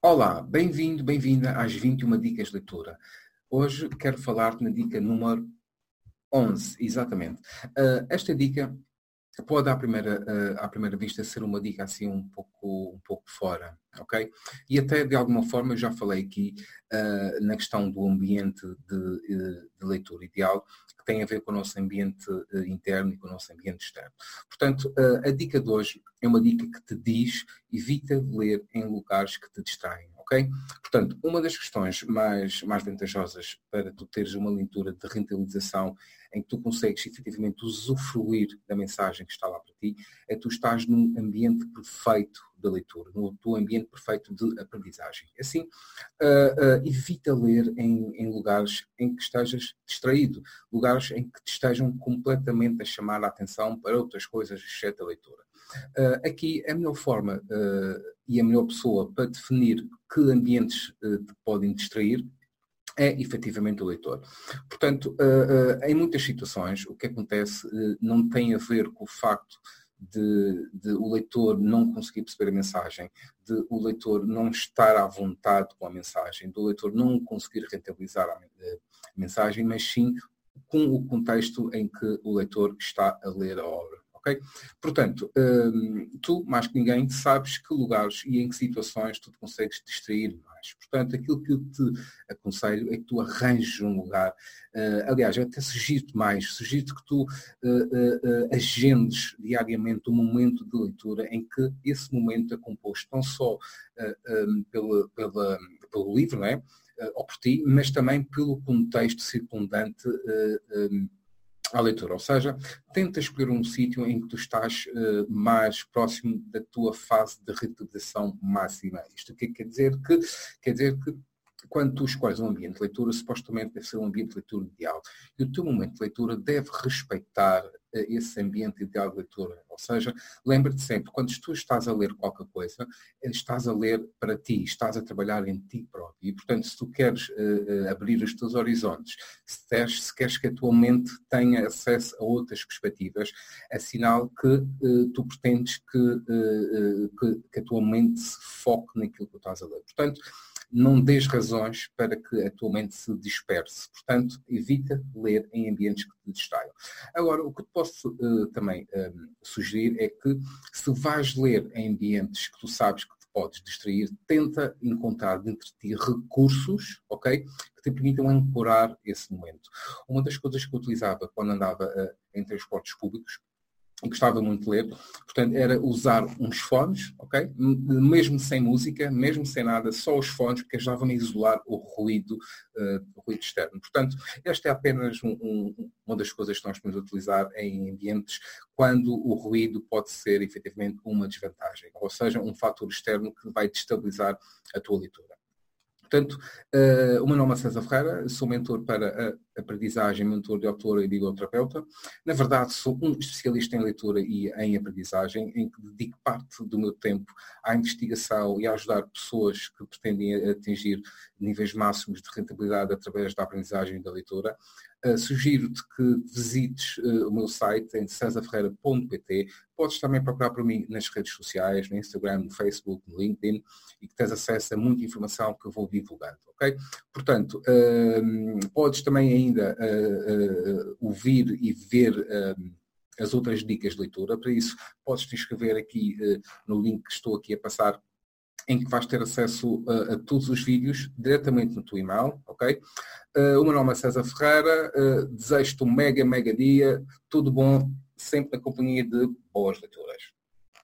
Olá, bem-vindo, bem-vinda às 21 Dicas de Leitura. Hoje quero falar-te na dica número 11, exatamente. Uh, esta dica pode à primeira, uh, à primeira vista ser uma dica assim um pouco, um pouco fora, ok? E até de alguma forma eu já falei aqui uh, na questão do ambiente de, de, leitura ideal, que tem a ver com o nosso ambiente interno e com o nosso ambiente externo. Portanto, a dica de hoje é uma dica que te diz evita ler em lugares que te distraem, ok? Portanto, uma das questões mais, mais vantajosas para tu teres uma leitura de rentabilização em que tu consegues efetivamente usufruir da mensagem que está lá ti, é tu estás num ambiente perfeito de leitura, no teu ambiente perfeito de aprendizagem. Assim, uh, uh, evita ler em, em, lugares em que estejas distraído, lugares em que te estejam completamente a chamar a atenção para outras coisas, exceto a leitura. Uh, aqui a melhor forma e a melhor pessoa para definir que ambientes te podem distrair é efetivamente o leitor. Portanto, em muitas situações, o que acontece não tem a ver com o facto de, de, o leitor não conseguir perceber a mensagem, de o leitor não estar à vontade com a mensagem, do leitor não conseguir rentabilizar a, a mensagem, mas sim com o contexto em que o leitor está a ler a obra. Okay? Portanto, hum, tu, mais que ninguém, sabes que lugares e em que situações tu te consegues distrair mais. Portanto, aquilo que eu te aconselho é que tu arranjes um lugar. Uh, aliás, eu até sugiro-te mais, sugiro-te que tu uh, uh, agendes diariamente um momento de leitura em que esse momento é composto não só um, pela, pela, pelo livro, não é? ou por ti, mas também pelo contexto circundante um, à leitura. Ou seja, tenta escolher um sítio em que tu estás uh, mais próximo da tua fase de rentabilização máxima. Isto que quer dizer que quer dizer que quando tu escolhes um ambiente de leitura, supostamente deve ser um ambiente de leitura ideal. E o teu momento de leitura deve respeitar esse ambiente de leitura. Ou seja, lembra-te sempre, quando tu estás a ler qualquer coisa, estás a ler para ti, estás a trabalhar em ti próprio. E, portanto, se tu queres uh, abrir os teus horizontes, se se queres que a tua mente tenha acesso a outras perspectivas, é sinal que uh, tu pretendes que, que, que, a tua mente se foque naquilo que tu estás a ler. Portanto, não dês razões para que a tua mente se disperse. Portanto, evita ler em ambientes que te distraiam. Agora, o que te posso uh, também uh, sugerir é que se vais ler em ambientes que tu sabes que te podes distrair, tenta encontrar dentro de ti recursos, ok? Que te permitam ancorar esse momento. Uma das coisas que eu utilizava quando andava uh, em transportes públicos gostava muito de ler, portanto, era usar uns fones, ok? Mesmo sem música, mesmo sem nada, só os fones, porque ajudavam a isolar o ruído, uh, o ruído externo. Portanto, esta é apenas um, um, uma das coisas que nós podemos utilizar em ambientes quando o ruído pode ser efetivamente uma desvantagem, ou seja, um fator externo que vai destabilizar a tua leitura. Portanto, uh, o meu nome é César Ferreira, sou mentor para a aprendizagem, mentor de autor e biblioterapeuta. Na verdade, sou um especialista em leitura e em aprendizagem, em que dedico parte do meu tempo à investigação e a ajudar pessoas que pretendem atingir níveis máximos de rentabilidade através da aprendizagem e da leitura. Uh, Sugiro-te que visites uh, o meu site em cesarferreira.pt. Podes também procurar por mim nas redes sociais, no Instagram, no Facebook, no LinkedIn e que tens acesso a muita informação que eu vou divulgando, ok? Portanto, uh, podes também ainda ouvir e ver as outras dicas de leitura. Para isso, podes te inscrever aqui no link que estou aqui a passar em que vais ter acesso a, a todos os vídeos diretamente no teu e-mail, ok? Uh, o meu nome é César Ferreira, uh, desejo-te um mega, mega dia, tudo bom, sempre na companhia de boas leituras.